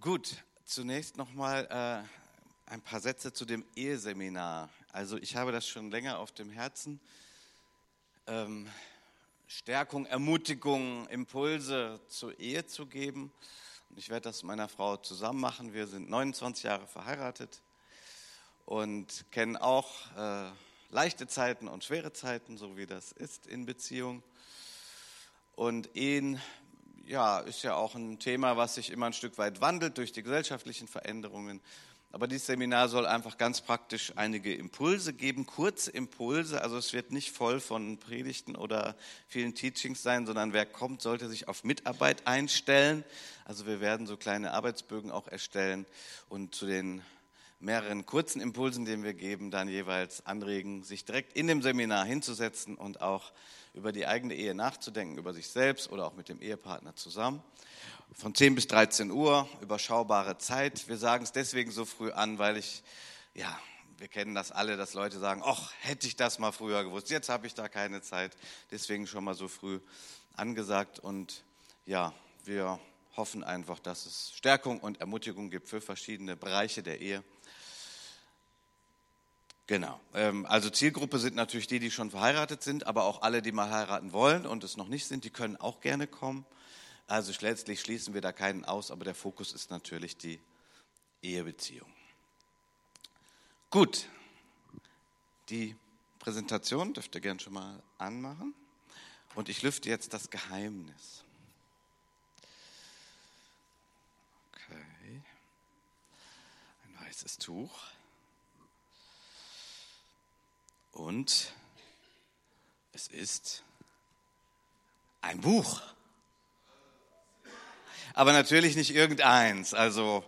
Gut, zunächst nochmal äh, ein paar Sätze zu dem Eheseminar. Also ich habe das schon länger auf dem Herzen. Ähm, Stärkung, Ermutigung, Impulse zur Ehe zu geben. Und ich werde das mit meiner Frau zusammen machen. Wir sind 29 Jahre verheiratet und kennen auch äh, leichte Zeiten und schwere Zeiten, so wie das ist in Beziehung. Und Ehen ja, ist ja auch ein Thema, was sich immer ein Stück weit wandelt durch die gesellschaftlichen Veränderungen. Aber dieses Seminar soll einfach ganz praktisch einige Impulse geben, kurze Impulse. Also es wird nicht voll von Predigten oder vielen Teachings sein, sondern wer kommt, sollte sich auf Mitarbeit einstellen. Also wir werden so kleine Arbeitsbögen auch erstellen und zu den mehreren kurzen Impulsen, die wir geben, dann jeweils anregen, sich direkt in dem Seminar hinzusetzen und auch über die eigene Ehe nachzudenken, über sich selbst oder auch mit dem Ehepartner zusammen. Von 10 bis 13 Uhr, überschaubare Zeit. Wir sagen es deswegen so früh an, weil ich, ja, wir kennen das alle, dass Leute sagen, ach, hätte ich das mal früher gewusst, jetzt habe ich da keine Zeit. Deswegen schon mal so früh angesagt und ja, wir hoffen einfach, dass es Stärkung und Ermutigung gibt für verschiedene Bereiche der Ehe. Genau. Ähm, also Zielgruppe sind natürlich die, die schon verheiratet sind, aber auch alle, die mal heiraten wollen und es noch nicht sind, die können auch gerne kommen. Also letztlich schließen wir da keinen aus, aber der Fokus ist natürlich die Ehebeziehung. Gut, die Präsentation dürft ihr gerne schon mal anmachen. Und ich lüfte jetzt das Geheimnis. Okay. Ein weißes Tuch. Und es ist ein Buch. Aber natürlich nicht irgendeins. Also,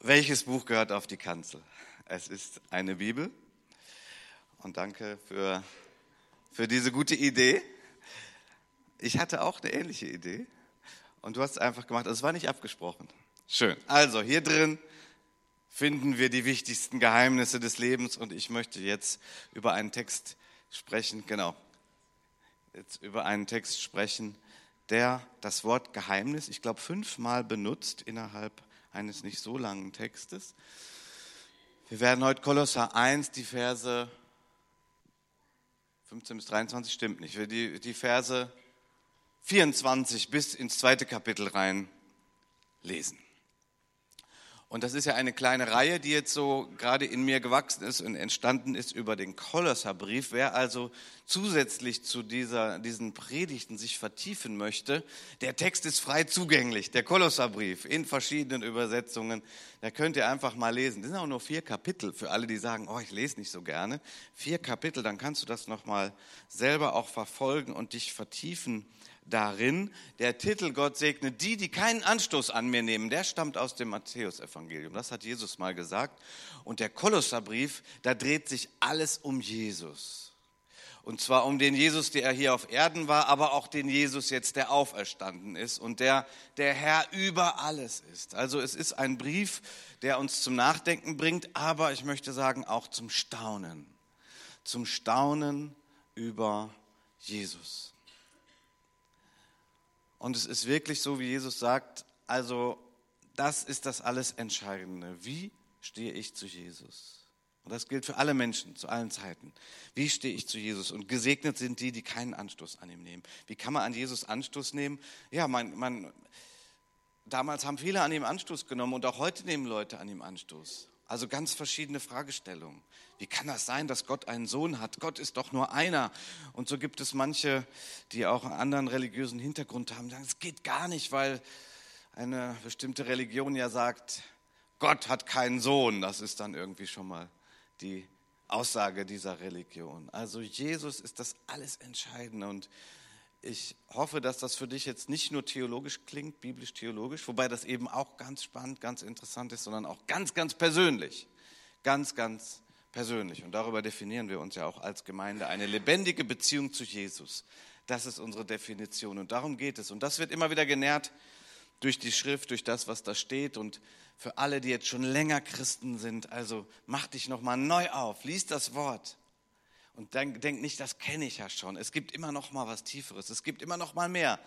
welches Buch gehört auf die Kanzel? Es ist eine Bibel. Und danke für, für diese gute Idee. Ich hatte auch eine ähnliche Idee. Und du hast es einfach gemacht. Also, es war nicht abgesprochen. Schön. Also, hier drin finden wir die wichtigsten Geheimnisse des Lebens. Und ich möchte jetzt über einen Text sprechen, genau, jetzt über einen Text sprechen, der das Wort Geheimnis, ich glaube, fünfmal benutzt innerhalb eines nicht so langen Textes. Wir werden heute Kolosser 1, die Verse 15 bis 23 stimmt nicht, die, die Verse 24 bis ins zweite Kapitel rein lesen. Und das ist ja eine kleine Reihe, die jetzt so gerade in mir gewachsen ist und entstanden ist über den Kolosserbrief. Wer also zusätzlich zu dieser, diesen Predigten sich vertiefen möchte, der Text ist frei zugänglich, der Kolosserbrief in verschiedenen Übersetzungen. Da könnt ihr einfach mal lesen. Das sind auch nur vier Kapitel für alle, die sagen, oh, ich lese nicht so gerne. Vier Kapitel, dann kannst du das nochmal selber auch verfolgen und dich vertiefen darin. Der Titel Gott segne die, die keinen Anstoß an mir nehmen, der stammt aus dem Matthäusevangelium. Das hat Jesus mal gesagt. Und der Kolosserbrief, da dreht sich alles um Jesus. Und zwar um den Jesus, der hier auf Erden war, aber auch den Jesus jetzt, der auferstanden ist und der der Herr über alles ist. Also es ist ein Brief, der uns zum Nachdenken bringt, aber ich möchte sagen auch zum Staunen. Zum Staunen über Jesus. Und es ist wirklich so, wie Jesus sagt, also das ist das alles Entscheidende. Wie stehe ich zu Jesus? Und das gilt für alle Menschen zu allen Zeiten. Wie stehe ich zu Jesus? Und gesegnet sind die, die keinen Anstoß an ihm nehmen. Wie kann man an Jesus Anstoß nehmen? Ja, man, man, damals haben viele an ihm Anstoß genommen und auch heute nehmen Leute an ihm Anstoß. Also ganz verschiedene Fragestellungen. Wie kann das sein, dass Gott einen Sohn hat? Gott ist doch nur einer. Und so gibt es manche, die auch einen anderen religiösen Hintergrund haben, sagen, es geht gar nicht, weil eine bestimmte Religion ja sagt, Gott hat keinen Sohn. Das ist dann irgendwie schon mal die Aussage dieser Religion. Also Jesus ist das alles Entscheidende und ich hoffe, dass das für dich jetzt nicht nur theologisch klingt, biblisch-theologisch, wobei das eben auch ganz spannend, ganz interessant ist, sondern auch ganz, ganz persönlich. Ganz, ganz persönlich. Und darüber definieren wir uns ja auch als Gemeinde. Eine lebendige Beziehung zu Jesus. Das ist unsere Definition. Und darum geht es. Und das wird immer wieder genährt durch die Schrift, durch das, was da steht. Und für alle, die jetzt schon länger Christen sind, also mach dich nochmal neu auf, lies das Wort und denk, denk nicht, das kenne ich ja schon. Es gibt immer noch mal was Tieferes. Es gibt immer noch mal mehr,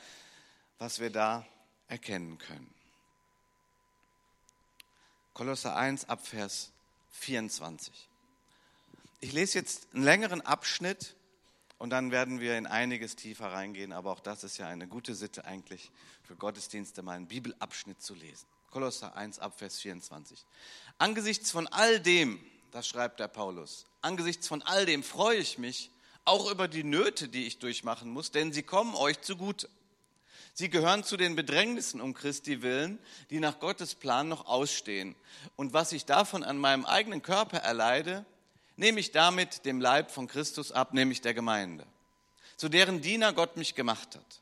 was wir da erkennen können. Kolosser 1 ab Vers 24. Ich lese jetzt einen längeren Abschnitt und dann werden wir in einiges tiefer reingehen, aber auch das ist ja eine gute Sitte eigentlich für Gottesdienste, mal einen Bibelabschnitt zu lesen. Kolosser 1 ab Vers 24. Angesichts von all dem, das schreibt der Paulus, angesichts von all dem freue ich mich auch über die Nöte, die ich durchmachen muss, denn sie kommen euch zugute. Sie gehören zu den Bedrängnissen um Christi willen, die nach Gottes Plan noch ausstehen. Und was ich davon an meinem eigenen Körper erleide, nehme ich damit dem Leib von Christus ab, nämlich der Gemeinde, zu deren Diener Gott mich gemacht hat.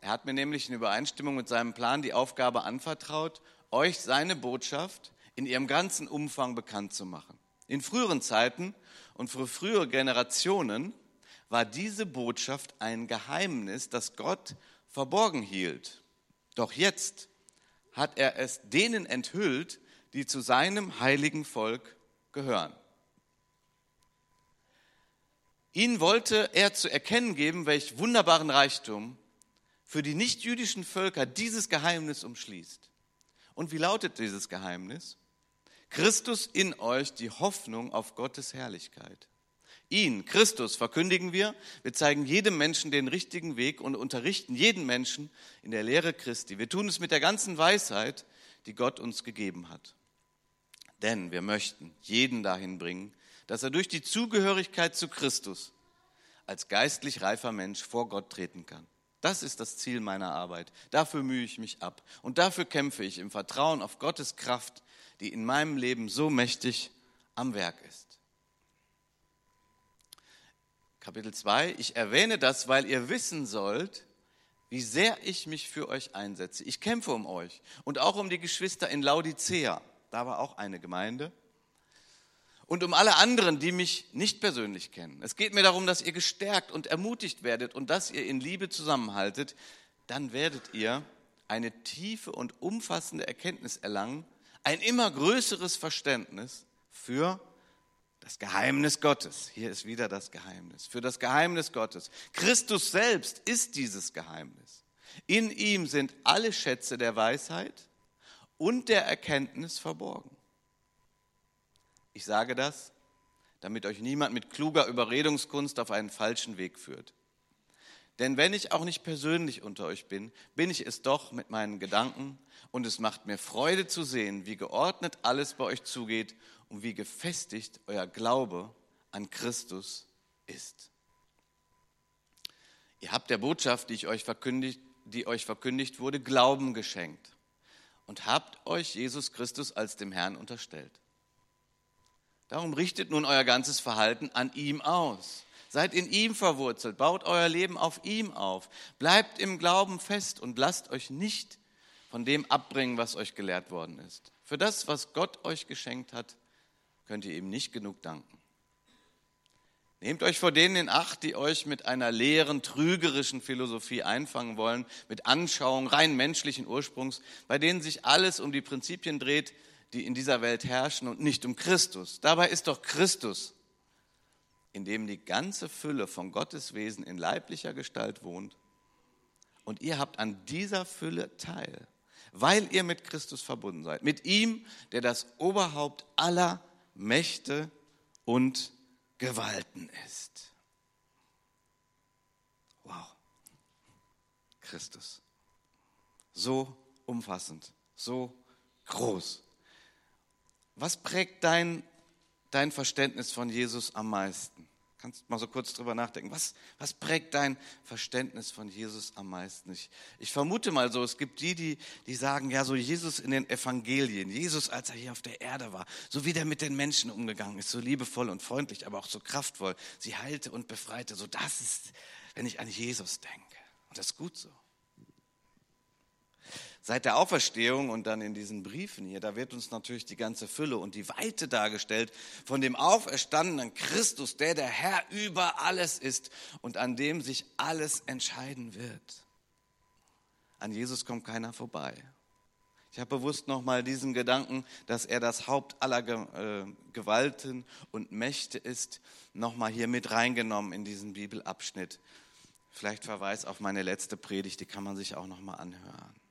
Er hat mir nämlich in Übereinstimmung mit seinem Plan die Aufgabe anvertraut, euch seine Botschaft in ihrem ganzen Umfang bekannt zu machen. In früheren Zeiten und für frühere Generationen war diese Botschaft ein Geheimnis, das Gott verborgen hielt. Doch jetzt hat er es denen enthüllt, die zu seinem heiligen Volk gehören. Ihnen wollte er zu erkennen geben, welch wunderbaren Reichtum für die nichtjüdischen Völker dieses Geheimnis umschließt. Und wie lautet dieses Geheimnis? Christus in euch die Hoffnung auf Gottes Herrlichkeit. Ihn, Christus, verkündigen wir. Wir zeigen jedem Menschen den richtigen Weg und unterrichten jeden Menschen in der Lehre Christi. Wir tun es mit der ganzen Weisheit, die Gott uns gegeben hat. Denn wir möchten jeden dahin bringen, dass er durch die Zugehörigkeit zu Christus als geistlich reifer Mensch vor Gott treten kann. Das ist das Ziel meiner Arbeit. Dafür mühe ich mich ab. Und dafür kämpfe ich im Vertrauen auf Gottes Kraft, die in meinem Leben so mächtig am Werk ist. Kapitel 2. Ich erwähne das, weil ihr wissen sollt, wie sehr ich mich für euch einsetze. Ich kämpfe um euch und auch um die Geschwister in Laodicea. Da war auch eine Gemeinde und um alle anderen, die mich nicht persönlich kennen. Es geht mir darum, dass ihr gestärkt und ermutigt werdet und dass ihr in Liebe zusammenhaltet. Dann werdet ihr eine tiefe und umfassende Erkenntnis erlangen, ein immer größeres Verständnis für das Geheimnis Gottes. Hier ist wieder das Geheimnis. Für das Geheimnis Gottes. Christus selbst ist dieses Geheimnis. In ihm sind alle Schätze der Weisheit und der Erkenntnis verborgen. Ich sage das, damit euch niemand mit kluger Überredungskunst auf einen falschen Weg führt. Denn wenn ich auch nicht persönlich unter euch bin, bin ich es doch mit meinen Gedanken und es macht mir Freude zu sehen, wie geordnet alles bei euch zugeht und wie gefestigt euer Glaube an Christus ist. Ihr habt der Botschaft, die, ich euch verkündigt, die euch verkündigt wurde, Glauben geschenkt und habt euch Jesus Christus als dem Herrn unterstellt. Darum richtet nun euer ganzes Verhalten an ihm aus. Seid in ihm verwurzelt, baut euer Leben auf ihm auf, bleibt im Glauben fest und lasst euch nicht von dem abbringen, was euch gelehrt worden ist. Für das, was Gott euch geschenkt hat, könnt ihr ihm nicht genug danken. Nehmt euch vor denen in Acht, die euch mit einer leeren, trügerischen Philosophie einfangen wollen, mit Anschauungen rein menschlichen Ursprungs, bei denen sich alles um die Prinzipien dreht, die in dieser Welt herrschen und nicht um Christus. Dabei ist doch Christus, in dem die ganze Fülle von Gottes Wesen in leiblicher Gestalt wohnt. Und ihr habt an dieser Fülle teil, weil ihr mit Christus verbunden seid. Mit ihm, der das Oberhaupt aller Mächte und Gewalten ist. Wow. Christus. So umfassend, so groß. Was prägt dein, dein Verständnis von Jesus am meisten? Kannst mal so kurz drüber nachdenken. Was, was prägt dein Verständnis von Jesus am meisten? Ich, ich vermute mal so, es gibt die, die, die sagen, ja, so Jesus in den Evangelien, Jesus, als er hier auf der Erde war, so wie der mit den Menschen umgegangen ist, so liebevoll und freundlich, aber auch so kraftvoll, sie heilte und befreite. So, das ist, wenn ich an Jesus denke. Und das ist gut so. Seit der Auferstehung und dann in diesen Briefen hier, da wird uns natürlich die ganze Fülle und die Weite dargestellt von dem auferstandenen Christus, der der Herr über alles ist und an dem sich alles entscheiden wird. An Jesus kommt keiner vorbei. Ich habe bewusst nochmal diesen Gedanken, dass er das Haupt aller äh, Gewalten und Mächte ist, nochmal hier mit reingenommen in diesen Bibelabschnitt. Vielleicht Verweis auf meine letzte Predigt, die kann man sich auch nochmal anhören.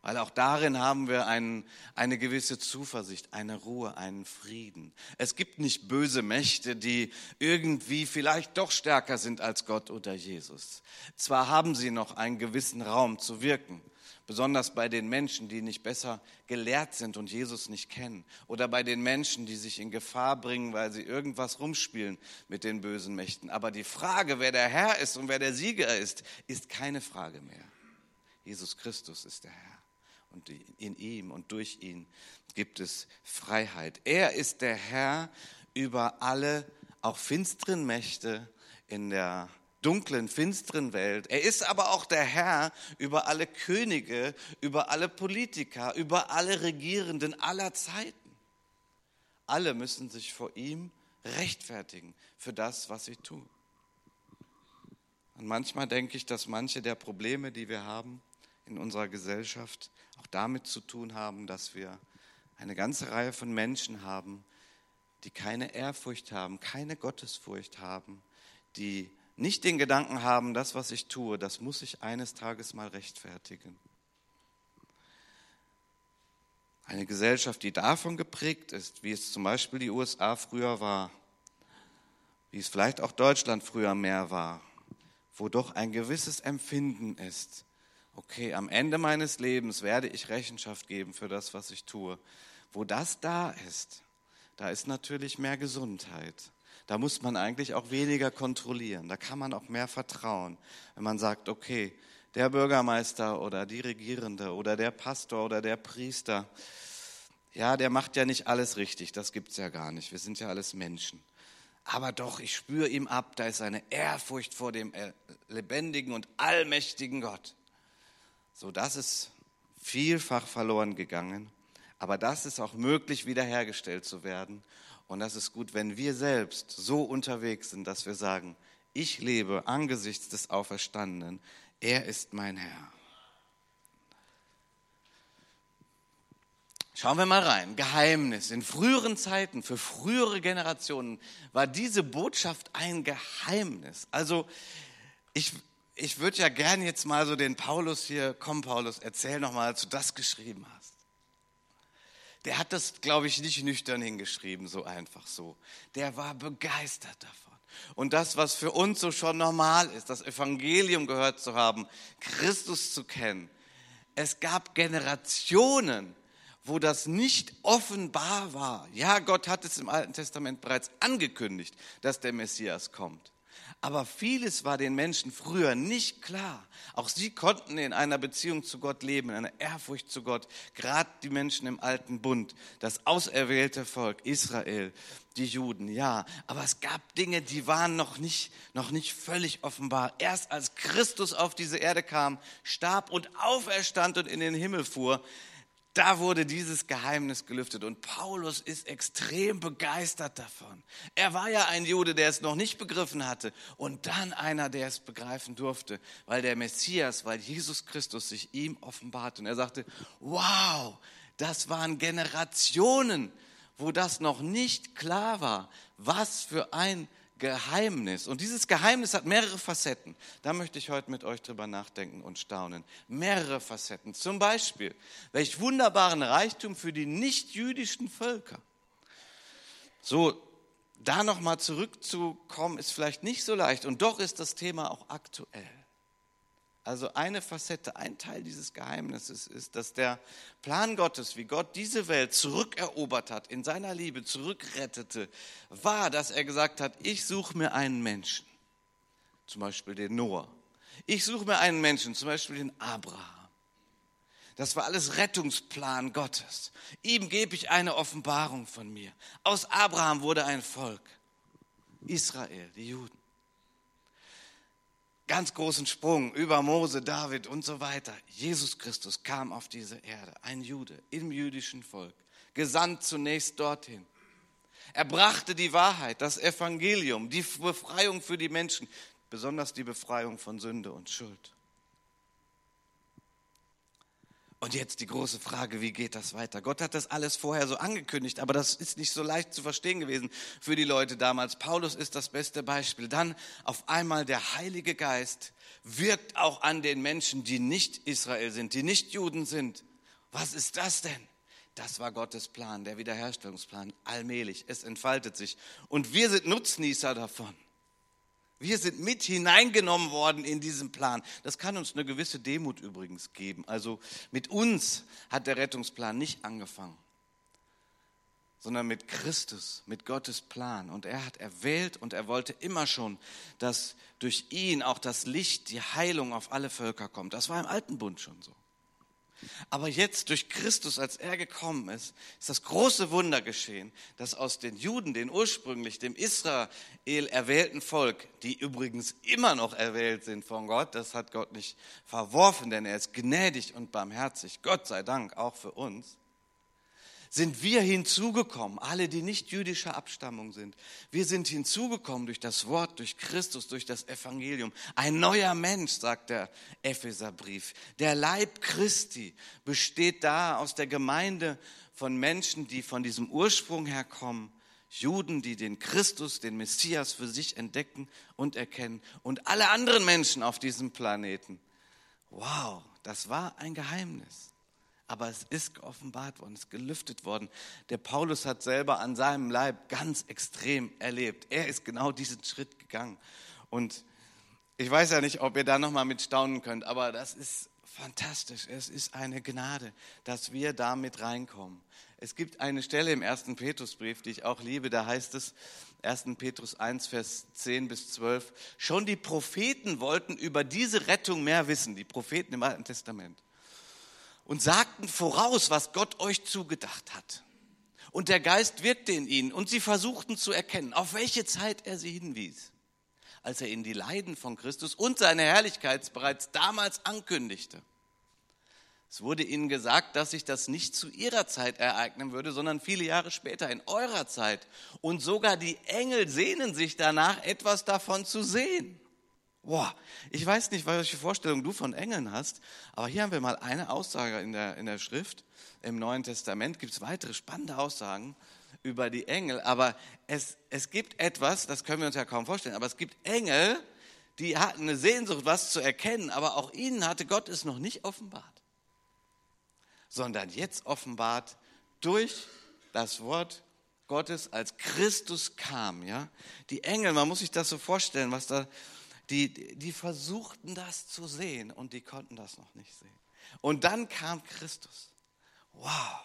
Weil auch darin haben wir ein, eine gewisse Zuversicht, eine Ruhe, einen Frieden. Es gibt nicht böse Mächte, die irgendwie vielleicht doch stärker sind als Gott oder Jesus. Zwar haben sie noch einen gewissen Raum zu wirken, besonders bei den Menschen, die nicht besser gelehrt sind und Jesus nicht kennen, oder bei den Menschen, die sich in Gefahr bringen, weil sie irgendwas rumspielen mit den bösen Mächten. Aber die Frage, wer der Herr ist und wer der Sieger ist, ist keine Frage mehr. Jesus Christus ist der Herr und in ihm und durch ihn gibt es Freiheit. Er ist der Herr über alle, auch finsteren Mächte in der dunklen, finsteren Welt. Er ist aber auch der Herr über alle Könige, über alle Politiker, über alle Regierenden aller Zeiten. Alle müssen sich vor ihm rechtfertigen für das, was sie tun. Und manchmal denke ich, dass manche der Probleme, die wir haben in unserer Gesellschaft, auch damit zu tun haben, dass wir eine ganze Reihe von Menschen haben, die keine Ehrfurcht haben, keine Gottesfurcht haben, die nicht den Gedanken haben, das, was ich tue, das muss ich eines Tages mal rechtfertigen. Eine Gesellschaft, die davon geprägt ist, wie es zum Beispiel die USA früher war, wie es vielleicht auch Deutschland früher mehr war, wo doch ein gewisses Empfinden ist, okay, am Ende meines Lebens werde ich Rechenschaft geben für das, was ich tue. Wo das da ist, da ist natürlich mehr Gesundheit da muss man eigentlich auch weniger kontrollieren. Da kann man auch mehr vertrauen, wenn man sagt, okay, der Bürgermeister oder die Regierende oder der Pastor oder der Priester, ja, der macht ja nicht alles richtig, das gibt es ja gar nicht. Wir sind ja alles Menschen. Aber doch, ich spüre ihm ab, da ist eine Ehrfurcht vor dem äh, lebendigen und allmächtigen Gott. So, das ist vielfach verloren gegangen. Aber das ist auch möglich, wiederhergestellt zu werden. Und das ist gut, wenn wir selbst so unterwegs sind, dass wir sagen, ich lebe angesichts des Auferstandenen, er ist mein Herr. Schauen wir mal rein. Geheimnis. In früheren Zeiten, für frühere Generationen, war diese Botschaft ein Geheimnis. Also ich, ich würde ja gern jetzt mal so den Paulus hier, komm Paulus, erzähl noch mal, als du das geschrieben hast der hat das, glaube ich, nicht nüchtern hingeschrieben, so einfach so. Der war begeistert davon. Und das, was für uns so schon normal ist, das Evangelium gehört zu haben, Christus zu kennen. Es gab Generationen, wo das nicht offenbar war. Ja, Gott hat es im Alten Testament bereits angekündigt, dass der Messias kommt. Aber vieles war den Menschen früher nicht klar. Auch sie konnten in einer Beziehung zu Gott leben, in einer Ehrfurcht zu Gott. Gerade die Menschen im alten Bund, das auserwählte Volk Israel, die Juden, ja. Aber es gab Dinge, die waren noch nicht, noch nicht völlig offenbar. Erst als Christus auf diese Erde kam, starb und auferstand und in den Himmel fuhr, da wurde dieses Geheimnis gelüftet und Paulus ist extrem begeistert davon. Er war ja ein Jude, der es noch nicht begriffen hatte und dann einer, der es begreifen durfte, weil der Messias, weil Jesus Christus sich ihm offenbart und er sagte, wow, das waren Generationen, wo das noch nicht klar war, was für ein Geheimnis. Und dieses Geheimnis hat mehrere Facetten. Da möchte ich heute mit euch drüber nachdenken und staunen. Mehrere Facetten. Zum Beispiel, welch wunderbaren Reichtum für die nicht-jüdischen Völker. So, da nochmal zurückzukommen, ist vielleicht nicht so leicht. Und doch ist das Thema auch aktuell. Also eine Facette, ein Teil dieses Geheimnisses ist, dass der Plan Gottes, wie Gott diese Welt zurückerobert hat, in seiner Liebe zurückrettete, war, dass er gesagt hat, ich suche mir einen Menschen, zum Beispiel den Noah. Ich suche mir einen Menschen, zum Beispiel den Abraham. Das war alles Rettungsplan Gottes. Ihm gebe ich eine Offenbarung von mir. Aus Abraham wurde ein Volk. Israel, die Juden ganz großen Sprung über Mose, David und so weiter. Jesus Christus kam auf diese Erde, ein Jude im jüdischen Volk, gesandt zunächst dorthin. Er brachte die Wahrheit, das Evangelium, die Befreiung für die Menschen, besonders die Befreiung von Sünde und Schuld. Und jetzt die große Frage, wie geht das weiter? Gott hat das alles vorher so angekündigt, aber das ist nicht so leicht zu verstehen gewesen für die Leute damals. Paulus ist das beste Beispiel. Dann auf einmal der Heilige Geist wirkt auch an den Menschen, die nicht Israel sind, die nicht Juden sind. Was ist das denn? Das war Gottes Plan, der Wiederherstellungsplan, allmählich. Es entfaltet sich. Und wir sind Nutznießer davon. Wir sind mit hineingenommen worden in diesen Plan. Das kann uns eine gewisse Demut übrigens geben. Also mit uns hat der Rettungsplan nicht angefangen, sondern mit Christus, mit Gottes Plan. Und er hat erwählt und er wollte immer schon, dass durch ihn auch das Licht, die Heilung auf alle Völker kommt. Das war im alten Bund schon so. Aber jetzt durch Christus, als er gekommen ist, ist das große Wunder geschehen, dass aus den Juden, den ursprünglich dem Israel erwählten Volk, die übrigens immer noch erwählt sind von Gott, das hat Gott nicht verworfen, denn er ist gnädig und barmherzig, Gott sei Dank auch für uns, sind wir hinzugekommen, alle, die nicht jüdischer Abstammung sind. Wir sind hinzugekommen durch das Wort, durch Christus, durch das Evangelium. Ein neuer Mensch, sagt der Epheserbrief. Der Leib Christi besteht da aus der Gemeinde von Menschen, die von diesem Ursprung herkommen. Juden, die den Christus, den Messias für sich entdecken und erkennen. Und alle anderen Menschen auf diesem Planeten. Wow, das war ein Geheimnis aber es ist geoffenbart worden, es ist gelüftet worden. Der Paulus hat selber an seinem Leib ganz extrem erlebt. Er ist genau diesen Schritt gegangen. Und ich weiß ja nicht, ob ihr da nochmal mit staunen könnt, aber das ist fantastisch. Es ist eine Gnade, dass wir da mit reinkommen. Es gibt eine Stelle im ersten Petrusbrief, die ich auch liebe, da heißt es, 1. Petrus 1, Vers 10 bis 12, schon die Propheten wollten über diese Rettung mehr wissen, die Propheten im Alten Testament und sagten voraus, was Gott euch zugedacht hat. Und der Geist wirkte in ihnen und sie versuchten zu erkennen, auf welche Zeit er sie hinwies, als er ihnen die Leiden von Christus und seine Herrlichkeit bereits damals ankündigte. Es wurde ihnen gesagt, dass sich das nicht zu ihrer Zeit ereignen würde, sondern viele Jahre später in eurer Zeit. Und sogar die Engel sehnen sich danach, etwas davon zu sehen. Boah, ich weiß nicht, welche Vorstellung du von Engeln hast, aber hier haben wir mal eine Aussage in der, in der Schrift. Im Neuen Testament gibt es weitere spannende Aussagen über die Engel, aber es, es gibt etwas, das können wir uns ja kaum vorstellen, aber es gibt Engel, die hatten eine Sehnsucht, was zu erkennen, aber auch ihnen hatte Gott es noch nicht offenbart, sondern jetzt offenbart durch das Wort Gottes, als Christus kam. Ja? Die Engel, man muss sich das so vorstellen, was da die, die versuchten das zu sehen und die konnten das noch nicht sehen. Und dann kam Christus. Wow.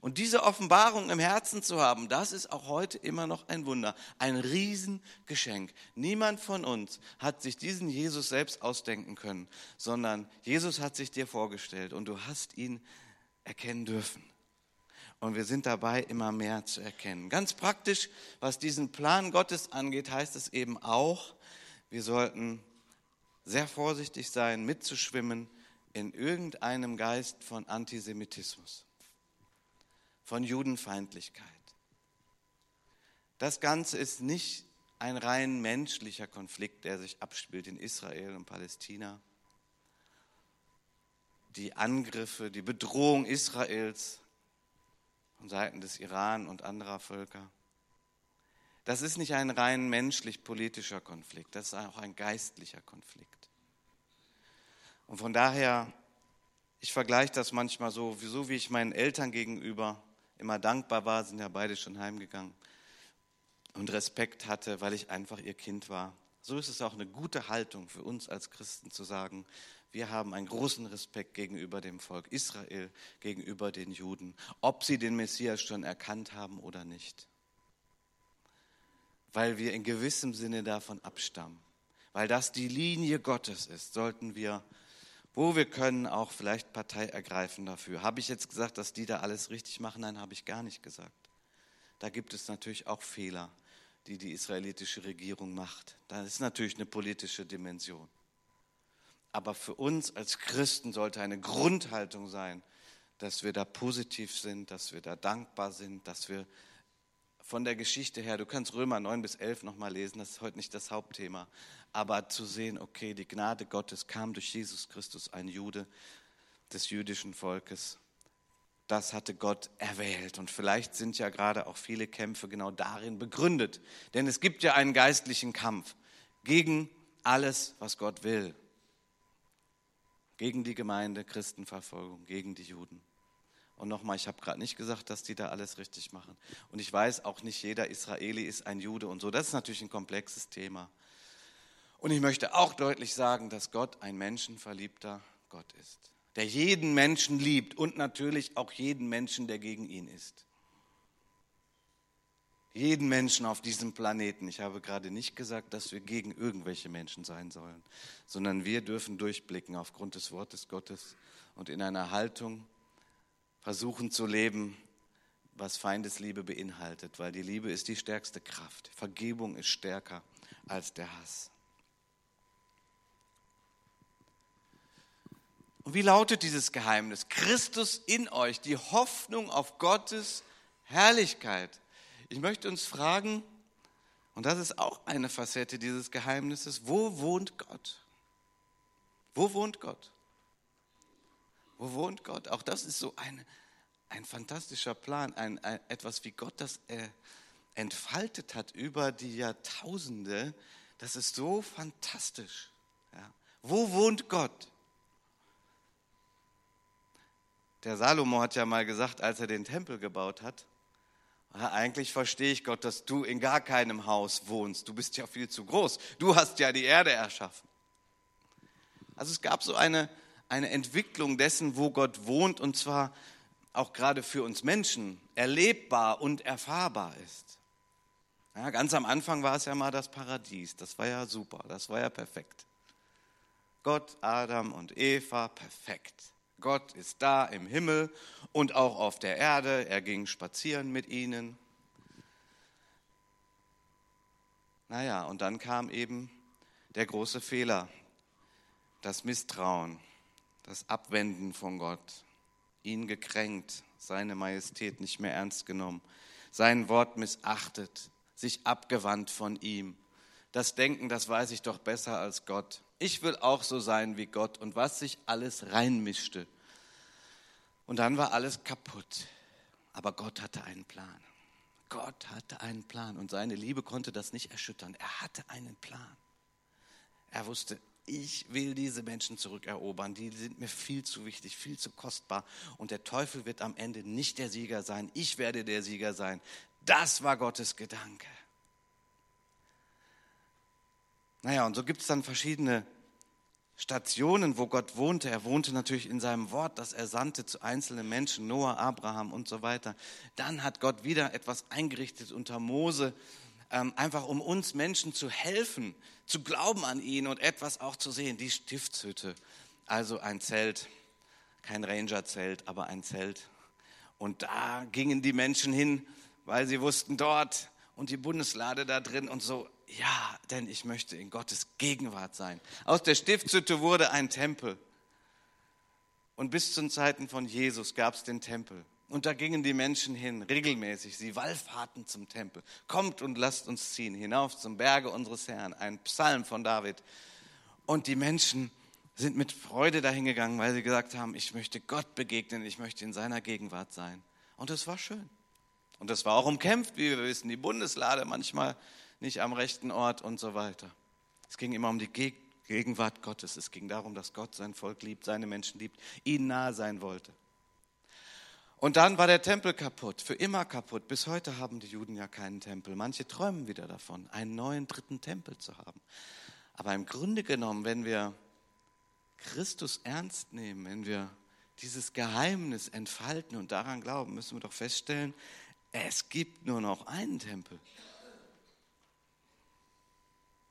Und diese Offenbarung im Herzen zu haben, das ist auch heute immer noch ein Wunder, ein Riesengeschenk. Niemand von uns hat sich diesen Jesus selbst ausdenken können, sondern Jesus hat sich dir vorgestellt und du hast ihn erkennen dürfen. Und wir sind dabei, immer mehr zu erkennen. Ganz praktisch, was diesen Plan Gottes angeht, heißt es eben auch, wir sollten sehr vorsichtig sein, mitzuschwimmen in irgendeinem Geist von Antisemitismus, von Judenfeindlichkeit. Das Ganze ist nicht ein rein menschlicher Konflikt, der sich abspielt in Israel und Palästina. Die Angriffe, die Bedrohung Israels von Seiten des Iran und anderer Völker das ist nicht ein rein menschlich-politischer Konflikt, das ist auch ein geistlicher Konflikt. Und von daher, ich vergleiche das manchmal so, so wie ich meinen Eltern gegenüber immer dankbar war, sind ja beide schon heimgegangen und Respekt hatte, weil ich einfach ihr Kind war. So ist es auch eine gute Haltung für uns als Christen zu sagen, wir haben einen großen Respekt gegenüber dem Volk Israel, gegenüber den Juden, ob sie den Messias schon erkannt haben oder nicht weil wir in gewissem Sinne davon abstammen. Weil das die Linie Gottes ist, sollten wir, wo wir können, auch vielleicht Partei ergreifen dafür. Habe ich jetzt gesagt, dass die da alles richtig machen? Nein, habe ich gar nicht gesagt. Da gibt es natürlich auch Fehler, die die israelitische Regierung macht. Da ist natürlich eine politische Dimension. Aber für uns als Christen sollte eine Grundhaltung sein, dass wir da positiv sind, dass wir da dankbar sind, dass wir von der Geschichte her, du kannst Römer 9 bis 11 nochmal lesen, das ist heute nicht das Hauptthema, aber zu sehen, okay, die Gnade Gottes kam durch Jesus Christus, ein Jude des jüdischen Volkes. Das hatte Gott erwählt. Und vielleicht sind ja gerade auch viele Kämpfe genau darin begründet. Denn es gibt ja einen geistlichen Kampf gegen alles, was Gott will. Gegen die Gemeinde, Christenverfolgung, gegen die Juden. Und nochmal, ich habe gerade nicht gesagt, dass die da alles richtig machen. Und ich weiß auch nicht, jeder Israeli ist ein Jude und so. Das ist natürlich ein komplexes Thema. Und ich möchte auch deutlich sagen, dass Gott ein menschenverliebter Gott ist, der jeden Menschen liebt und natürlich auch jeden Menschen, der gegen ihn ist. Jeden Menschen auf diesem Planeten. Ich habe gerade nicht gesagt, dass wir gegen irgendwelche Menschen sein sollen, sondern wir dürfen durchblicken aufgrund des Wortes Gottes und in einer Haltung versuchen zu leben, was Feindesliebe beinhaltet, weil die Liebe ist die stärkste Kraft. Vergebung ist stärker als der Hass. Und wie lautet dieses Geheimnis? Christus in euch, die Hoffnung auf Gottes Herrlichkeit. Ich möchte uns fragen, und das ist auch eine Facette dieses Geheimnisses, wo wohnt Gott? Wo wohnt Gott? Wo wohnt Gott? Auch das ist so ein, ein fantastischer Plan, ein, ein, etwas, wie Gott das äh, entfaltet hat über die Jahrtausende. Das ist so fantastisch. Ja. Wo wohnt Gott? Der Salomo hat ja mal gesagt, als er den Tempel gebaut hat, eigentlich verstehe ich Gott, dass du in gar keinem Haus wohnst. Du bist ja viel zu groß. Du hast ja die Erde erschaffen. Also es gab so eine, eine Entwicklung dessen, wo Gott wohnt und zwar auch gerade für uns Menschen erlebbar und erfahrbar ist. Ja, ganz am Anfang war es ja mal das Paradies. Das war ja super. Das war ja perfekt. Gott, Adam und Eva, perfekt. Gott ist da im Himmel und auch auf der Erde. Er ging spazieren mit ihnen. Naja, und dann kam eben der große Fehler, das Misstrauen, das Abwenden von Gott, ihn gekränkt, seine Majestät nicht mehr ernst genommen, sein Wort missachtet, sich abgewandt von ihm. Das Denken, das weiß ich doch besser als Gott. Ich will auch so sein wie Gott und was sich alles reinmischte. Und dann war alles kaputt. Aber Gott hatte einen Plan. Gott hatte einen Plan und seine Liebe konnte das nicht erschüttern. Er hatte einen Plan. Er wusste, ich will diese Menschen zurückerobern. Die sind mir viel zu wichtig, viel zu kostbar. Und der Teufel wird am Ende nicht der Sieger sein. Ich werde der Sieger sein. Das war Gottes Gedanke. Naja, und so gibt es dann verschiedene Stationen, wo Gott wohnte. Er wohnte natürlich in seinem Wort, das er sandte zu einzelnen Menschen, Noah, Abraham und so weiter. Dann hat Gott wieder etwas eingerichtet unter Mose, einfach um uns Menschen zu helfen, zu glauben an ihn und etwas auch zu sehen. Die Stiftshütte, also ein Zelt, kein Rangerzelt, aber ein Zelt. Und da gingen die Menschen hin, weil sie wussten, dort und die Bundeslade da drin und so ja, denn ich möchte in Gottes Gegenwart sein. Aus der Stiftshütte wurde ein Tempel. Und bis zu den Zeiten von Jesus gab es den Tempel. Und da gingen die Menschen hin, regelmäßig. Sie wallfahrten zum Tempel. Kommt und lasst uns ziehen, hinauf zum Berge unseres Herrn. Ein Psalm von David. Und die Menschen sind mit Freude dahingegangen, weil sie gesagt haben, ich möchte Gott begegnen, ich möchte in seiner Gegenwart sein. Und es war schön. Und es war auch umkämpft, wie wir wissen. Die Bundeslade manchmal nicht am rechten Ort und so weiter. Es ging immer um die Gegenwart Gottes. Es ging darum, dass Gott sein Volk liebt, seine Menschen liebt, ihnen nahe sein wollte. Und dann war der Tempel kaputt, für immer kaputt. Bis heute haben die Juden ja keinen Tempel. Manche träumen wieder davon, einen neuen dritten Tempel zu haben. Aber im Grunde genommen, wenn wir Christus ernst nehmen, wenn wir dieses Geheimnis entfalten und daran glauben, müssen wir doch feststellen, es gibt nur noch einen Tempel.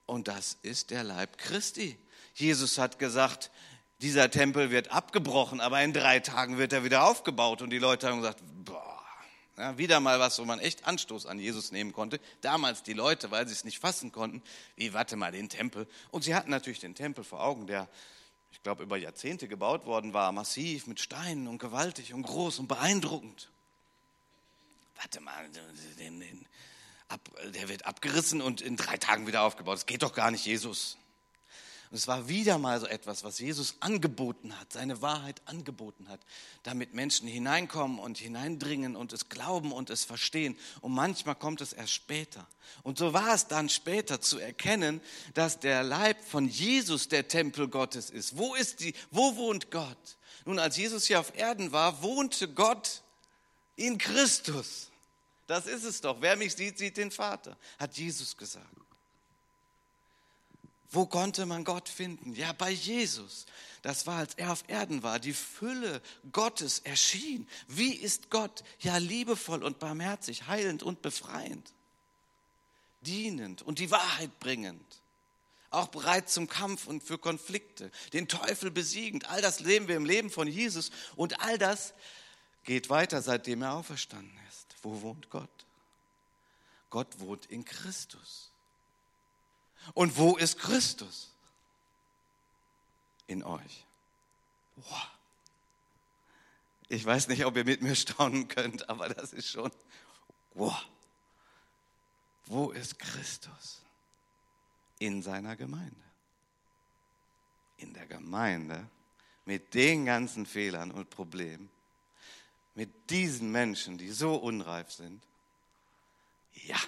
Und das ist der Leib Christi. Jesus hat gesagt, dieser Tempel wird abgebrochen, aber in drei Tagen wird er wieder aufgebaut. Und die Leute haben gesagt, boah, ja, wieder mal was, wo man echt Anstoß an Jesus nehmen konnte. Damals die Leute, weil sie es nicht fassen konnten, wie, warte mal, den Tempel. Und sie hatten natürlich den Tempel vor Augen, der, ich glaube, über Jahrzehnte gebaut worden war, massiv mit Steinen und gewaltig und groß und beeindruckend. Warte mal, den, den, ab, der wird abgerissen und in drei Tagen wieder aufgebaut. Das geht doch gar nicht, Jesus. Und es war wieder mal so etwas, was Jesus angeboten hat, seine Wahrheit angeboten hat, damit Menschen hineinkommen und hineindringen und es glauben und es verstehen. Und manchmal kommt es erst später. Und so war es dann später zu erkennen, dass der Leib von Jesus der Tempel Gottes ist. Wo ist die, wo wohnt Gott? Nun, als Jesus hier auf Erden war, wohnte Gott in Christus. Das ist es doch. Wer mich sieht, sieht den Vater, hat Jesus gesagt. Wo konnte man Gott finden? Ja, bei Jesus. Das war, als er auf Erden war. Die Fülle Gottes erschien. Wie ist Gott? Ja, liebevoll und barmherzig, heilend und befreiend, dienend und die Wahrheit bringend. Auch bereit zum Kampf und für Konflikte, den Teufel besiegend. All das leben wir im Leben von Jesus und all das geht weiter, seitdem er auferstanden ist. Wo wohnt Gott? Gott wohnt in Christus. Und wo ist Christus? In euch. Wow. Ich weiß nicht, ob ihr mit mir staunen könnt, aber das ist schon. Wow. Wo ist Christus? In seiner Gemeinde. In der Gemeinde mit den ganzen Fehlern und Problemen, mit diesen Menschen, die so unreif sind. Ja,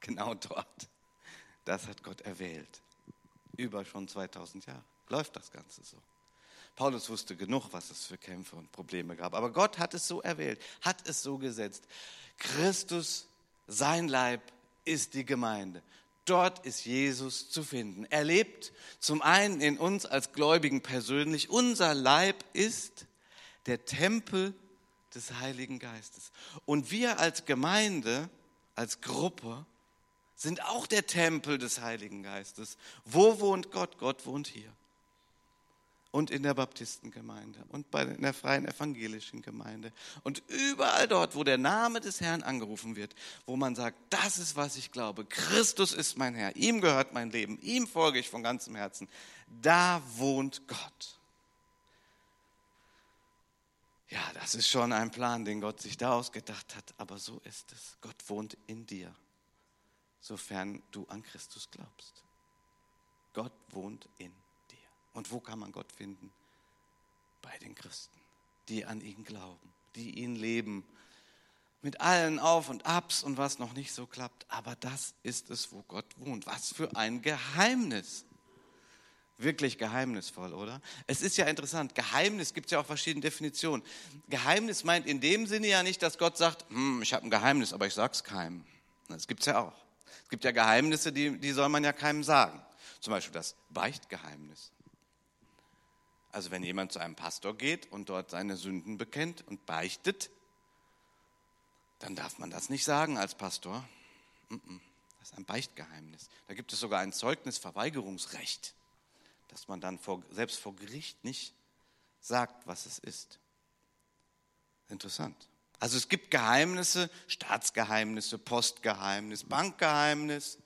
genau dort das hat Gott erwählt. Über schon 2000 Jahre läuft das Ganze so. Paulus wusste genug, was es für Kämpfe und Probleme gab. Aber Gott hat es so erwählt, hat es so gesetzt. Christus, sein Leib, ist die Gemeinde. Dort ist Jesus zu finden. Er lebt zum einen in uns als Gläubigen persönlich. Unser Leib ist der Tempel des Heiligen Geistes. Und wir als Gemeinde, als Gruppe, sind auch der Tempel des Heiligen Geistes. Wo wohnt Gott? Gott wohnt hier. Und in der Baptistengemeinde und bei, in der freien evangelischen Gemeinde. Und überall dort, wo der Name des Herrn angerufen wird, wo man sagt, das ist, was ich glaube. Christus ist mein Herr. Ihm gehört mein Leben. Ihm folge ich von ganzem Herzen. Da wohnt Gott. Ja, das ist schon ein Plan, den Gott sich da ausgedacht hat. Aber so ist es. Gott wohnt in dir sofern du an Christus glaubst. Gott wohnt in dir. Und wo kann man Gott finden? Bei den Christen, die an ihn glauben, die ihn leben, mit allen Auf und Abs und was noch nicht so klappt. Aber das ist es, wo Gott wohnt. Was für ein Geheimnis. Wirklich geheimnisvoll, oder? Es ist ja interessant. Geheimnis gibt es ja auch verschiedene Definitionen. Geheimnis meint in dem Sinne ja nicht, dass Gott sagt, hm, ich habe ein Geheimnis, aber ich sage es keinem. Das gibt es ja auch. Es gibt ja Geheimnisse, die, die soll man ja keinem sagen. Zum Beispiel das Beichtgeheimnis. Also wenn jemand zu einem Pastor geht und dort seine Sünden bekennt und beichtet, dann darf man das nicht sagen als Pastor. Das ist ein Beichtgeheimnis. Da gibt es sogar ein Zeugnisverweigerungsrecht, dass man dann vor, selbst vor Gericht nicht sagt, was es ist. Interessant. Also es gibt Geheimnisse, Staatsgeheimnisse, Postgeheimnis, Bankgeheimnis.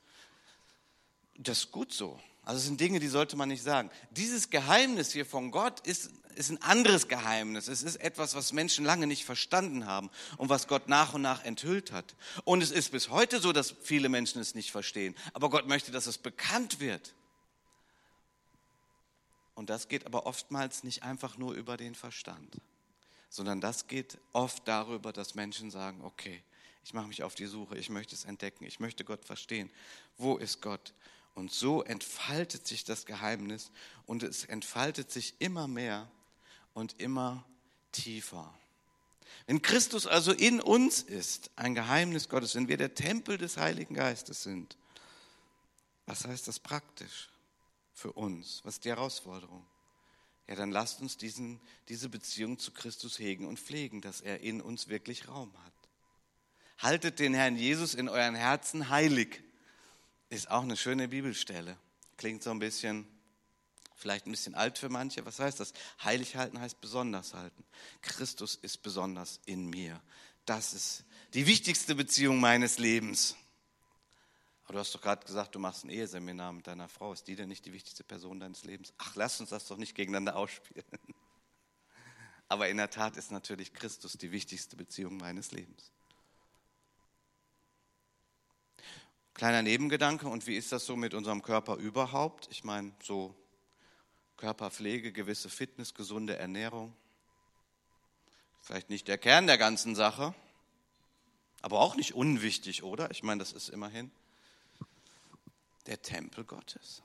Das ist gut so. Also es sind Dinge, die sollte man nicht sagen. Dieses Geheimnis hier von Gott ist, ist ein anderes Geheimnis. Es ist etwas, was Menschen lange nicht verstanden haben und was Gott nach und nach enthüllt hat. Und es ist bis heute so, dass viele Menschen es nicht verstehen. Aber Gott möchte, dass es bekannt wird. Und das geht aber oftmals nicht einfach nur über den Verstand sondern das geht oft darüber, dass Menschen sagen, okay, ich mache mich auf die Suche, ich möchte es entdecken, ich möchte Gott verstehen. Wo ist Gott? Und so entfaltet sich das Geheimnis und es entfaltet sich immer mehr und immer tiefer. Wenn Christus also in uns ist, ein Geheimnis Gottes, wenn wir der Tempel des Heiligen Geistes sind, was heißt das praktisch für uns? Was ist die Herausforderung? Ja, dann lasst uns diesen, diese Beziehung zu Christus hegen und pflegen, dass er in uns wirklich Raum hat. Haltet den Herrn Jesus in euren Herzen heilig. Ist auch eine schöne Bibelstelle. Klingt so ein bisschen, vielleicht ein bisschen alt für manche. Was heißt das? Heilig halten heißt besonders halten. Christus ist besonders in mir. Das ist die wichtigste Beziehung meines Lebens. Aber du hast doch gerade gesagt, du machst ein Eheseminar mit deiner Frau. Ist die denn nicht die wichtigste Person deines Lebens? Ach, lass uns das doch nicht gegeneinander ausspielen. Aber in der Tat ist natürlich Christus die wichtigste Beziehung meines Lebens. Kleiner Nebengedanke, und wie ist das so mit unserem Körper überhaupt? Ich meine, so Körperpflege, gewisse Fitness, gesunde Ernährung. Vielleicht nicht der Kern der ganzen Sache, aber auch nicht unwichtig, oder? Ich meine, das ist immerhin der Tempel Gottes.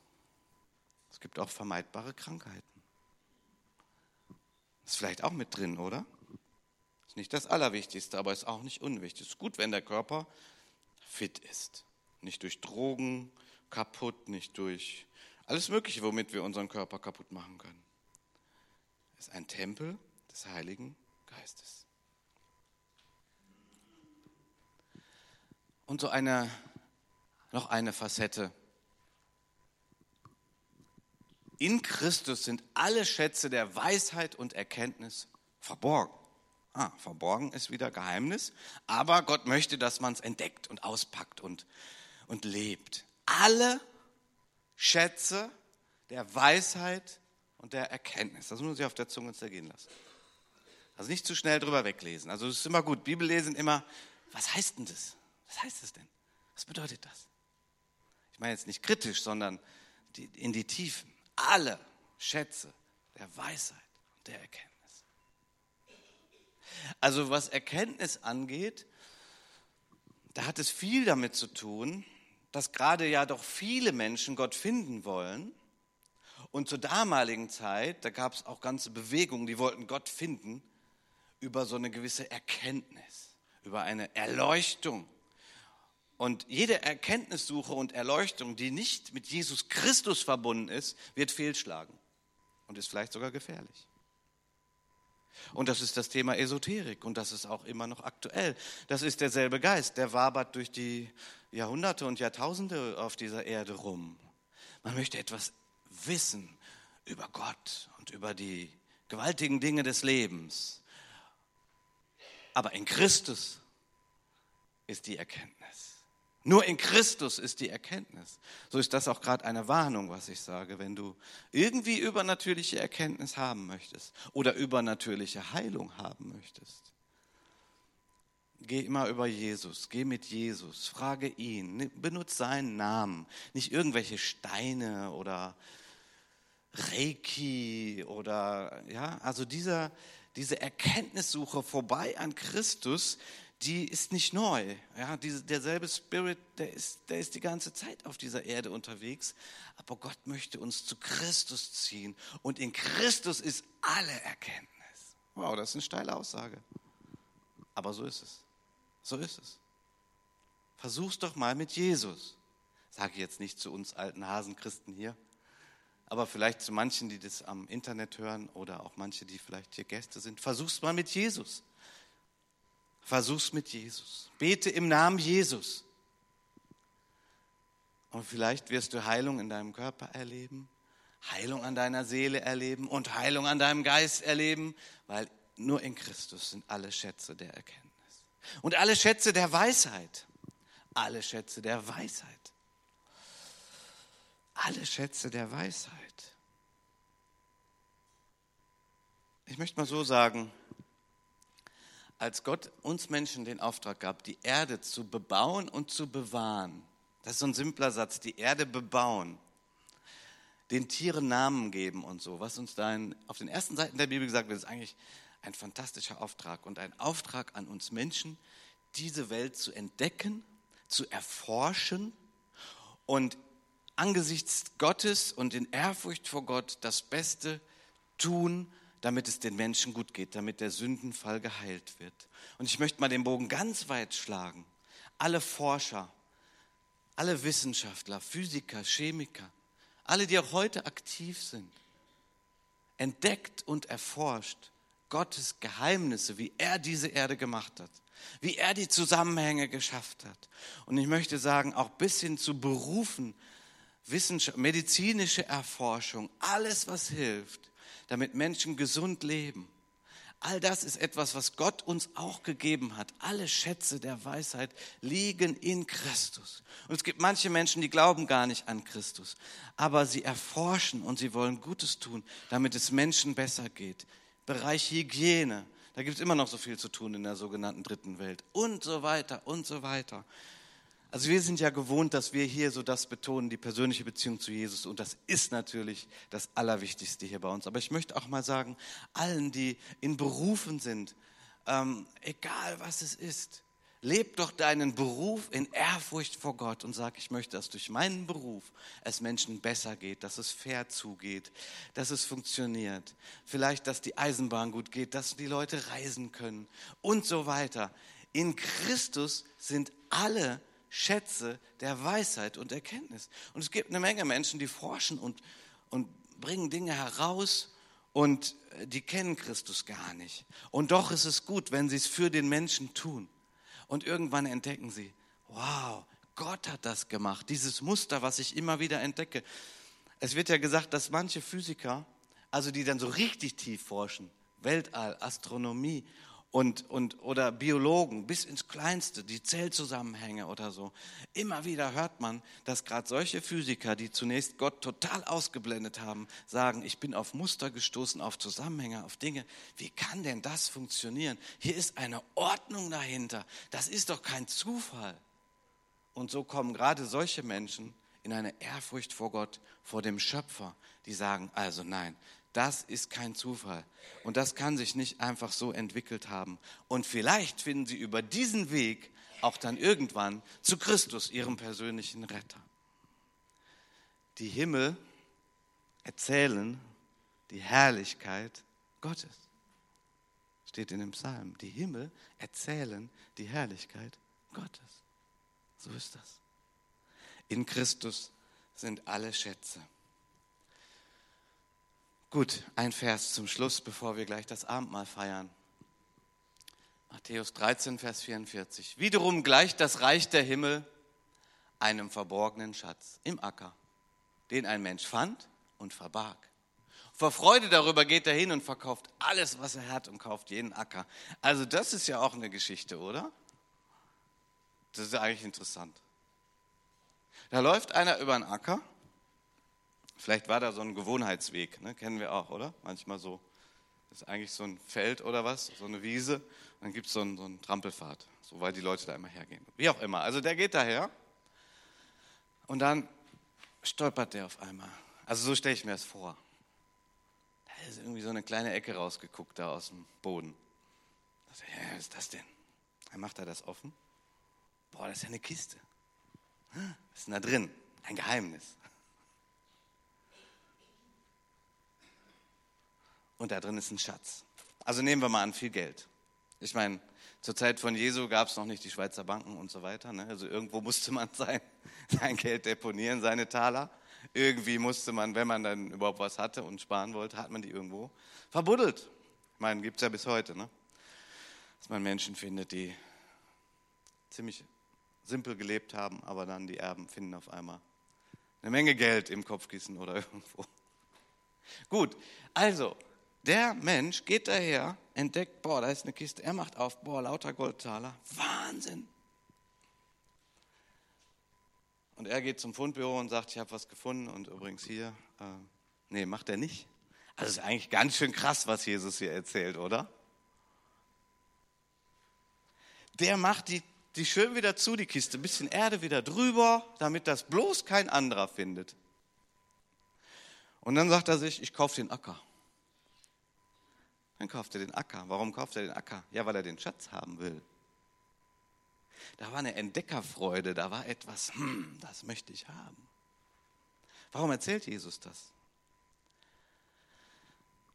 Es gibt auch vermeidbare Krankheiten. Ist vielleicht auch mit drin, oder? Ist nicht das Allerwichtigste, aber ist auch nicht unwichtig. Ist gut, wenn der Körper fit ist. Nicht durch Drogen kaputt, nicht durch alles Mögliche, womit wir unseren Körper kaputt machen können. Ist ein Tempel des Heiligen Geistes. Und so eine, noch eine Facette. In Christus sind alle Schätze der Weisheit und Erkenntnis verborgen. Ah, verborgen ist wieder Geheimnis, aber Gott möchte, dass man es entdeckt und auspackt und, und lebt. Alle Schätze der Weisheit und der Erkenntnis. Das muss man sich auf der Zunge zergehen lassen. Also nicht zu schnell drüber weglesen. Also es ist immer gut. Bibellesen immer, was heißt denn das? Was heißt das denn? Was bedeutet das? Ich meine jetzt nicht kritisch, sondern in die Tiefen. Alle Schätze der Weisheit und der Erkenntnis. Also was Erkenntnis angeht, da hat es viel damit zu tun, dass gerade ja doch viele Menschen Gott finden wollen. Und zur damaligen Zeit, da gab es auch ganze Bewegungen, die wollten Gott finden über so eine gewisse Erkenntnis, über eine Erleuchtung. Und jede Erkenntnissuche und Erleuchtung, die nicht mit Jesus Christus verbunden ist, wird fehlschlagen und ist vielleicht sogar gefährlich. Und das ist das Thema Esoterik und das ist auch immer noch aktuell. Das ist derselbe Geist, der wabert durch die Jahrhunderte und Jahrtausende auf dieser Erde rum. Man möchte etwas wissen über Gott und über die gewaltigen Dinge des Lebens. Aber in Christus ist die Erkenntnis. Nur in Christus ist die Erkenntnis. So ist das auch gerade eine Warnung, was ich sage. Wenn du irgendwie übernatürliche Erkenntnis haben möchtest oder übernatürliche Heilung haben möchtest, geh immer über Jesus, geh mit Jesus, frage ihn, benutze seinen Namen, nicht irgendwelche Steine oder Reiki oder ja, also dieser, diese Erkenntnissuche vorbei an Christus, die ist nicht neu. Ja, diese, derselbe Spirit, der ist, der ist die ganze Zeit auf dieser Erde unterwegs. Aber Gott möchte uns zu Christus ziehen. Und in Christus ist alle Erkenntnis. Wow, das ist eine steile Aussage. Aber so ist es. So ist es. Versuch's doch mal mit Jesus. Sage ich jetzt nicht zu uns alten Hasenchristen hier, aber vielleicht zu manchen, die das am Internet hören oder auch manche, die vielleicht hier Gäste sind. Versuch's mal mit Jesus. Versuch's mit Jesus. Bete im Namen Jesus. Und vielleicht wirst du Heilung in deinem Körper erleben, Heilung an deiner Seele erleben und Heilung an deinem Geist erleben, weil nur in Christus sind alle Schätze der Erkenntnis. Und alle Schätze der Weisheit. Alle Schätze der Weisheit. Alle Schätze der Weisheit. Ich möchte mal so sagen, als Gott uns Menschen den Auftrag gab, die Erde zu bebauen und zu bewahren, das ist so ein simpler Satz, die Erde bebauen, den Tieren Namen geben und so, was uns da in, auf den ersten Seiten der Bibel gesagt wird, ist eigentlich ein fantastischer Auftrag und ein Auftrag an uns Menschen, diese Welt zu entdecken, zu erforschen und angesichts Gottes und in Ehrfurcht vor Gott das Beste tun, damit es den Menschen gut geht, damit der Sündenfall geheilt wird. Und ich möchte mal den Bogen ganz weit schlagen. Alle Forscher, alle Wissenschaftler, Physiker, Chemiker, alle, die auch heute aktiv sind, entdeckt und erforscht Gottes Geheimnisse, wie er diese Erde gemacht hat, wie er die Zusammenhänge geschafft hat. Und ich möchte sagen, auch bis hin zu Berufen, medizinische Erforschung, alles, was hilft, damit Menschen gesund leben. All das ist etwas, was Gott uns auch gegeben hat. Alle Schätze der Weisheit liegen in Christus. Und es gibt manche Menschen, die glauben gar nicht an Christus, aber sie erforschen und sie wollen Gutes tun, damit es Menschen besser geht. Bereich Hygiene, da gibt es immer noch so viel zu tun in der sogenannten dritten Welt und so weiter und so weiter. Also wir sind ja gewohnt, dass wir hier so das betonen, die persönliche Beziehung zu Jesus. Und das ist natürlich das Allerwichtigste hier bei uns. Aber ich möchte auch mal sagen, allen, die in Berufen sind, ähm, egal was es ist, Leb doch deinen Beruf in Ehrfurcht vor Gott und sag, ich möchte, dass durch meinen Beruf es Menschen besser geht, dass es fair zugeht, dass es funktioniert. Vielleicht, dass die Eisenbahn gut geht, dass die Leute reisen können und so weiter. In Christus sind alle Schätze der Weisheit und Erkenntnis. Und es gibt eine Menge Menschen, die forschen und, und bringen Dinge heraus und äh, die kennen Christus gar nicht. Und doch ist es gut, wenn sie es für den Menschen tun. Und irgendwann entdecken sie, wow, Gott hat das gemacht, dieses Muster, was ich immer wieder entdecke. Es wird ja gesagt, dass manche Physiker, also die dann so richtig tief forschen, Weltall, Astronomie und, und, oder Biologen bis ins Kleinste, die Zellzusammenhänge oder so. Immer wieder hört man, dass gerade solche Physiker, die zunächst Gott total ausgeblendet haben, sagen, ich bin auf Muster gestoßen, auf Zusammenhänge, auf Dinge. Wie kann denn das funktionieren? Hier ist eine Ordnung dahinter. Das ist doch kein Zufall. Und so kommen gerade solche Menschen in eine Ehrfurcht vor Gott, vor dem Schöpfer, die sagen, also nein, das ist kein Zufall. Und das kann sich nicht einfach so entwickelt haben. Und vielleicht finden sie über diesen Weg auch dann irgendwann zu Christus, ihrem persönlichen Retter. Die Himmel erzählen die Herrlichkeit Gottes. Steht in dem Psalm. Die Himmel erzählen die Herrlichkeit Gottes. So ist das. In Christus sind alle Schätze. Gut, ein Vers zum Schluss, bevor wir gleich das Abendmahl feiern. Matthäus 13, Vers 44. Wiederum gleicht das Reich der Himmel einem verborgenen Schatz im Acker, den ein Mensch fand und verbarg. Vor Freude darüber geht er hin und verkauft alles, was er hat und kauft jeden Acker. Also das ist ja auch eine Geschichte, oder? Das ist ja eigentlich interessant. Da läuft einer über einen Acker Vielleicht war da so ein Gewohnheitsweg, ne? kennen wir auch, oder? Manchmal so. Das ist eigentlich so ein Feld oder was, so eine Wiese. Dann gibt es so, einen, so einen Trampelpfad, so weil die Leute da immer hergehen. Wie auch immer. Also der geht daher und dann stolpert der auf einmal. Also so stelle ich mir das vor. Da ist irgendwie so eine kleine Ecke rausgeguckt da aus dem Boden. Also, ja, was ist das denn? Dann macht er das offen. Boah, das ist ja eine Kiste. Was ist denn da drin? Ein Geheimnis. Und da drin ist ein Schatz. Also nehmen wir mal an, viel Geld. Ich meine, zur Zeit von Jesu gab es noch nicht die Schweizer Banken und so weiter. Ne? Also irgendwo musste man sein, sein Geld deponieren, seine Taler. Irgendwie musste man, wenn man dann überhaupt was hatte und sparen wollte, hat man die irgendwo verbuddelt. Ich meine, gibt es ja bis heute, ne? dass man Menschen findet, die ziemlich simpel gelebt haben, aber dann die Erben finden auf einmal eine Menge Geld im Kopfkissen oder irgendwo. Gut, also der Mensch geht daher, entdeckt, boah, da ist eine Kiste, er macht auf, boah, lauter Goldtaler, Wahnsinn. Und er geht zum Fundbüro und sagt, ich habe was gefunden und übrigens hier, äh, nee, macht er nicht. Also ist eigentlich ganz schön krass, was Jesus hier erzählt, oder? Der macht die, die schön wieder zu, die Kiste, ein bisschen Erde wieder drüber, damit das bloß kein anderer findet. Und dann sagt er sich, ich kaufe den Acker. Dann kauft er den Acker. Warum kauft er den Acker? Ja, weil er den Schatz haben will. Da war eine Entdeckerfreude, da war etwas, hm, das möchte ich haben. Warum erzählt Jesus das?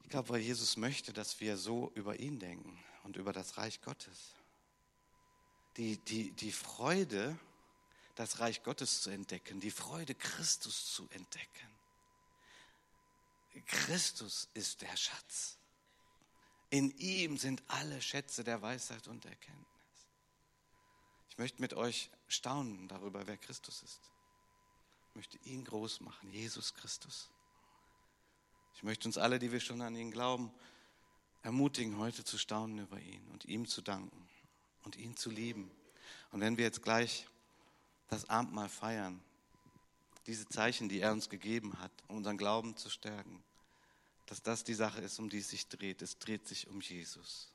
Ich glaube, weil Jesus möchte, dass wir so über ihn denken und über das Reich Gottes. Die, die, die Freude, das Reich Gottes zu entdecken, die Freude, Christus zu entdecken. Christus ist der Schatz. In ihm sind alle Schätze der Weisheit und Erkenntnis. Ich möchte mit euch staunen darüber, wer Christus ist. Ich möchte ihn groß machen, Jesus Christus. Ich möchte uns alle, die wir schon an ihn glauben, ermutigen, heute zu staunen über ihn und ihm zu danken und ihn zu lieben. Und wenn wir jetzt gleich das Abendmahl feiern, diese Zeichen, die er uns gegeben hat, um unseren Glauben zu stärken, dass das die Sache ist, um die es sich dreht. Es dreht sich um Jesus,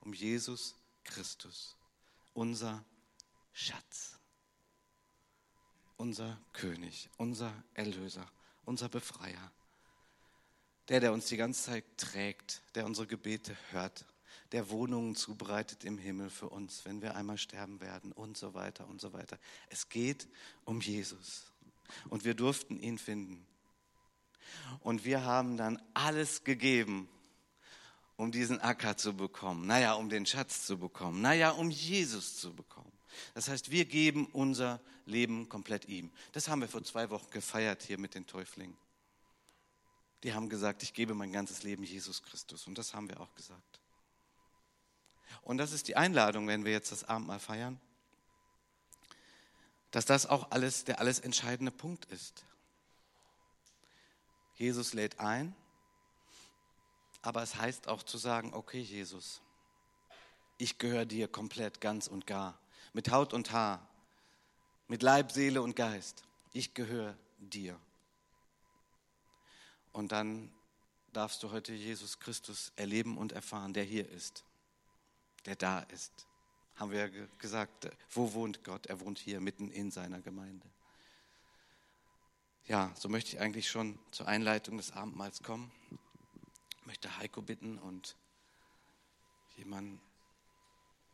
um Jesus Christus, unser Schatz, unser König, unser Erlöser, unser Befreier, der, der uns die ganze Zeit trägt, der unsere Gebete hört, der Wohnungen zubereitet im Himmel für uns, wenn wir einmal sterben werden und so weiter und so weiter. Es geht um Jesus. Und wir durften ihn finden. Und wir haben dann alles gegeben, um diesen Acker zu bekommen. Naja, um den Schatz zu bekommen. Naja, um Jesus zu bekommen. Das heißt, wir geben unser Leben komplett ihm. Das haben wir vor zwei Wochen gefeiert hier mit den Täuflingen. Die haben gesagt, ich gebe mein ganzes Leben Jesus Christus. Und das haben wir auch gesagt. Und das ist die Einladung, wenn wir jetzt das Abendmahl feiern, dass das auch alles der alles entscheidende Punkt ist. Jesus lädt ein, aber es heißt auch zu sagen, okay Jesus, ich gehöre dir komplett, ganz und gar, mit Haut und Haar, mit Leib, Seele und Geist. Ich gehöre dir. Und dann darfst du heute Jesus Christus erleben und erfahren, der hier ist, der da ist. Haben wir ja gesagt, wo wohnt Gott? Er wohnt hier mitten in seiner Gemeinde. Ja, so möchte ich eigentlich schon zur Einleitung des Abendmahls kommen. Ich möchte Heiko bitten und jemand,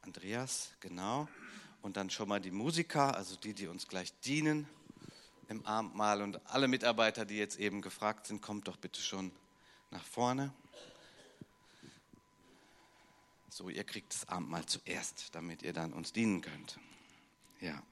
Andreas, genau, und dann schon mal die Musiker, also die, die uns gleich dienen im Abendmahl und alle Mitarbeiter, die jetzt eben gefragt sind, kommt doch bitte schon nach vorne. So, ihr kriegt das Abendmahl zuerst, damit ihr dann uns dienen könnt. Ja.